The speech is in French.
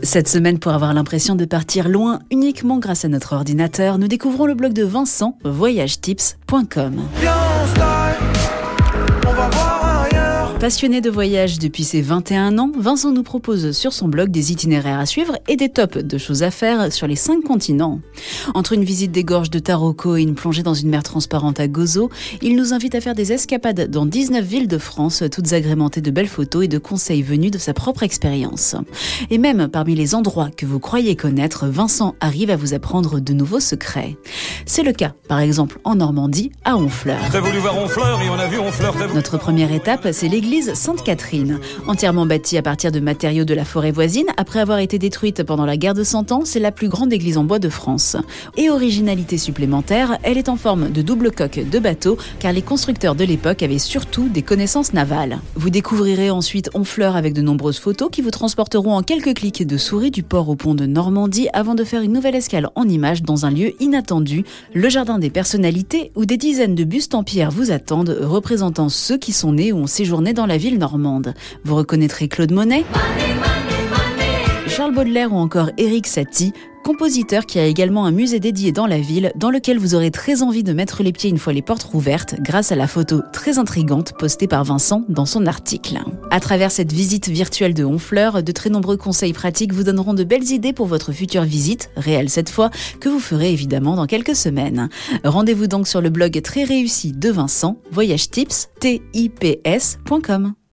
Cette semaine, pour avoir l'impression de partir loin uniquement grâce à notre ordinateur, nous découvrons le blog de Vincent, voyagetips.com. Passionné de voyage depuis ses 21 ans, Vincent nous propose sur son blog des itinéraires à suivre et des tops de choses à faire sur les cinq continents. Entre une visite des gorges de Taroko et une plongée dans une mer transparente à Gozo, il nous invite à faire des escapades dans 19 villes de France, toutes agrémentées de belles photos et de conseils venus de sa propre expérience. Et même parmi les endroits que vous croyez connaître, Vincent arrive à vous apprendre de nouveaux secrets. C'est le cas, par exemple, en Normandie, à Honfleur. voulu voir Honfleur et on a vu Honfleur. Notre première étape, c'est l'église Sainte-Catherine. Entièrement bâtie à partir de matériaux de la forêt voisine, après avoir été détruite pendant la guerre de Cent Ans, c'est la plus grande église en bois de France. Et originalité supplémentaire, elle est en forme de double coque de bateau, car les constructeurs de l'époque avaient surtout des connaissances navales. Vous découvrirez ensuite Honfleur avec de nombreuses photos qui vous transporteront en quelques clics de souris du port au pont de Normandie avant de faire une nouvelle escale en images dans un lieu inattendu, le jardin des personnalités où des dizaines de bustes en pierre vous attendent représentant ceux qui sont nés ou ont séjourné dans la ville normande. Vous reconnaîtrez Claude Monet, Charles Baudelaire ou encore Éric Satie, compositeur qui a également un musée dédié dans la ville dans lequel vous aurez très envie de mettre les pieds une fois les portes rouvertes grâce à la photo très intrigante postée par Vincent dans son article. À travers cette visite virtuelle de Honfleur, de très nombreux conseils pratiques vous donneront de belles idées pour votre future visite, réelle cette fois, que vous ferez évidemment dans quelques semaines. Rendez-vous donc sur le blog très réussi de Vincent, voyagetips, tips.com.